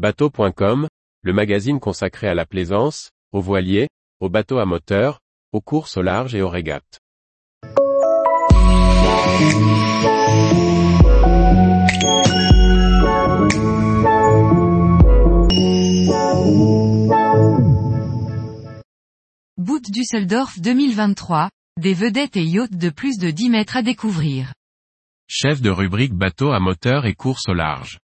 Bateau.com, le magazine consacré à la plaisance, aux voiliers, aux bateaux à moteur, aux courses au large et aux régates. Boot Düsseldorf 2023, des vedettes et yachts de plus de 10 mètres à découvrir. Chef de rubrique bateau à moteur et course au large.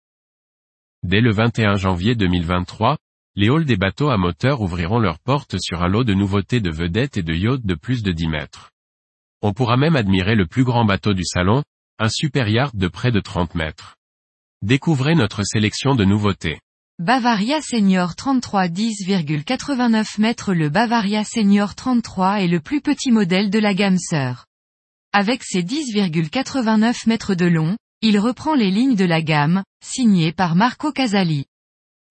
Dès le 21 janvier 2023, les halls des bateaux à moteur ouvriront leurs portes sur un lot de nouveautés de vedettes et de yachts de plus de 10 mètres. On pourra même admirer le plus grand bateau du salon, un super yacht de près de 30 mètres. Découvrez notre sélection de nouveautés. Bavaria Senior 33 10,89 mètres Le Bavaria Senior 33 est le plus petit modèle de la gamme Sœur. Avec ses 10,89 mètres de long, il reprend les lignes de la gamme, signé par Marco Casali.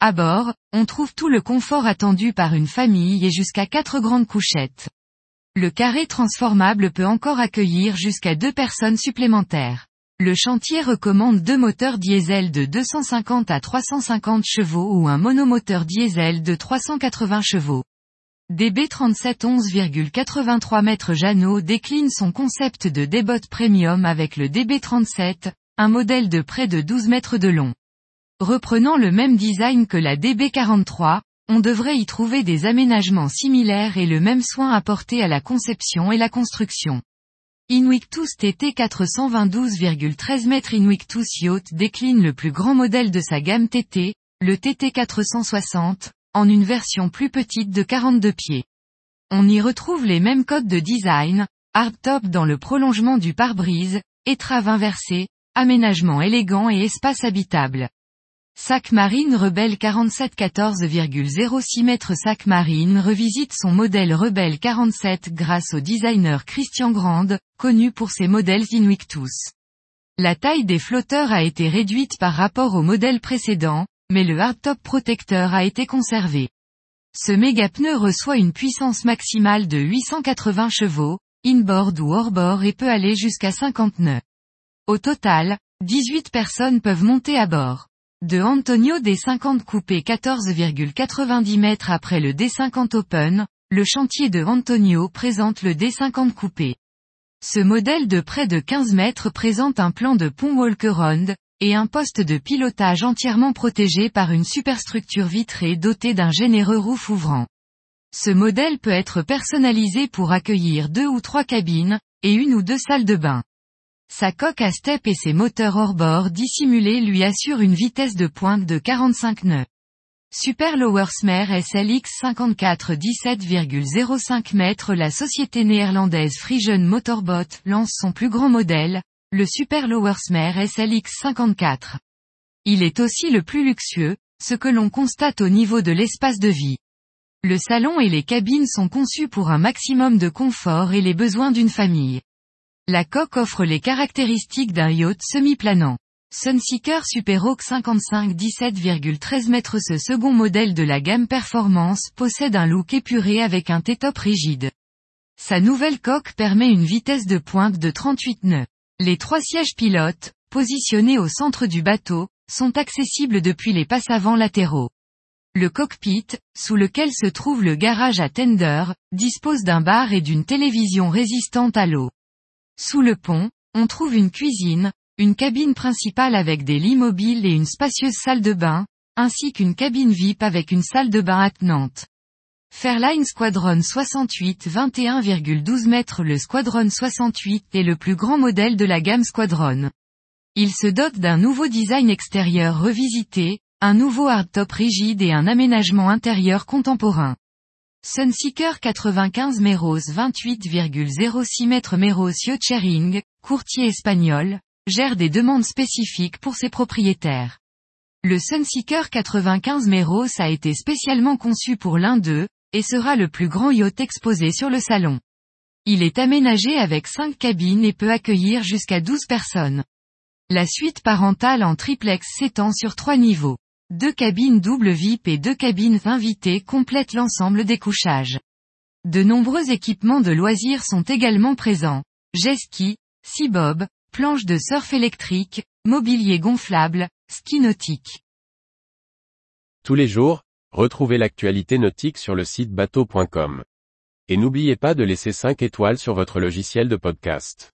À bord, on trouve tout le confort attendu par une famille et jusqu'à quatre grandes couchettes. Le carré transformable peut encore accueillir jusqu'à deux personnes supplémentaires. Le chantier recommande deux moteurs diesel de 250 à 350 chevaux ou un monomoteur diesel de 380 chevaux. DB37 11,83 mètres Jeannot décline son concept de débot premium avec le DB37, un modèle de près de 12 mètres de long. Reprenant le même design que la DB43, on devrait y trouver des aménagements similaires et le même soin apporté à la conception et la construction. Invictus TT 422,13 mètres Invictus Yacht décline le plus grand modèle de sa gamme TT, le TT 460, en une version plus petite de 42 pieds. On y retrouve les mêmes codes de design, hardtop dans le prolongement du pare-brise, étrave inversée, aménagement élégant et espace habitable. Sac Marine Rebelle 47 14,06 mètres Sac Marine revisite son modèle Rebelle 47 grâce au designer Christian Grande, connu pour ses modèles Invictus. La taille des flotteurs a été réduite par rapport au modèle précédent, mais le hardtop protecteur a été conservé. Ce méga pneu reçoit une puissance maximale de 880 chevaux, inboard ou hors-bord et peut aller jusqu'à 50 nœuds. Au total, 18 personnes peuvent monter à bord. De Antonio D50 coupé 14,90 mètres après le D50 Open, le chantier de Antonio présente le D50 coupé. Ce modèle de près de 15 mètres présente un plan de pont Walker-Round, et un poste de pilotage entièrement protégé par une superstructure vitrée dotée d'un généreux roof ouvrant. Ce modèle peut être personnalisé pour accueillir deux ou trois cabines, et une ou deux salles de bain. Sa coque à step et ses moteurs hors-bord dissimulés lui assurent une vitesse de pointe de 45 nœuds. Super SLX 54 17,05 mètres La société néerlandaise Frisian Motorbot lance son plus grand modèle, le Super Lowersmere SLX 54. Il est aussi le plus luxueux, ce que l'on constate au niveau de l'espace de vie. Le salon et les cabines sont conçus pour un maximum de confort et les besoins d'une famille. La coque offre les caractéristiques d'un yacht semi-planant. Sunseeker Superhawk 55 17,13 mètres Ce second modèle de la gamme Performance possède un look épuré avec un T-top rigide. Sa nouvelle coque permet une vitesse de pointe de 38 nœuds. Les trois sièges pilotes, positionnés au centre du bateau, sont accessibles depuis les passes avant latéraux. Le cockpit, sous lequel se trouve le garage à tender, dispose d'un bar et d'une télévision résistante à l'eau. Sous le pont, on trouve une cuisine, une cabine principale avec des lits mobiles et une spacieuse salle de bain, ainsi qu'une cabine VIP avec une salle de bain attenante. Fairline Squadron 68 21,12 mètres Le Squadron 68 est le plus grand modèle de la gamme Squadron. Il se dote d'un nouveau design extérieur revisité, un nouveau hardtop rigide et un aménagement intérieur contemporain. Sunseeker 95 Meros 28,06 mètres Meros Yacht courtier espagnol, gère des demandes spécifiques pour ses propriétaires. Le Sunseeker 95 Meros a été spécialement conçu pour l'un d'eux, et sera le plus grand yacht exposé sur le salon. Il est aménagé avec 5 cabines et peut accueillir jusqu'à 12 personnes. La suite parentale en triplex s'étend sur 3 niveaux. Deux cabines double VIP et deux cabines invitées complètent l'ensemble des couchages. De nombreux équipements de loisirs sont également présents. Jet ski, bob, planches de surf électrique, mobilier gonflable, ski nautique. Tous les jours, retrouvez l'actualité nautique sur le site bateau.com. Et n'oubliez pas de laisser 5 étoiles sur votre logiciel de podcast.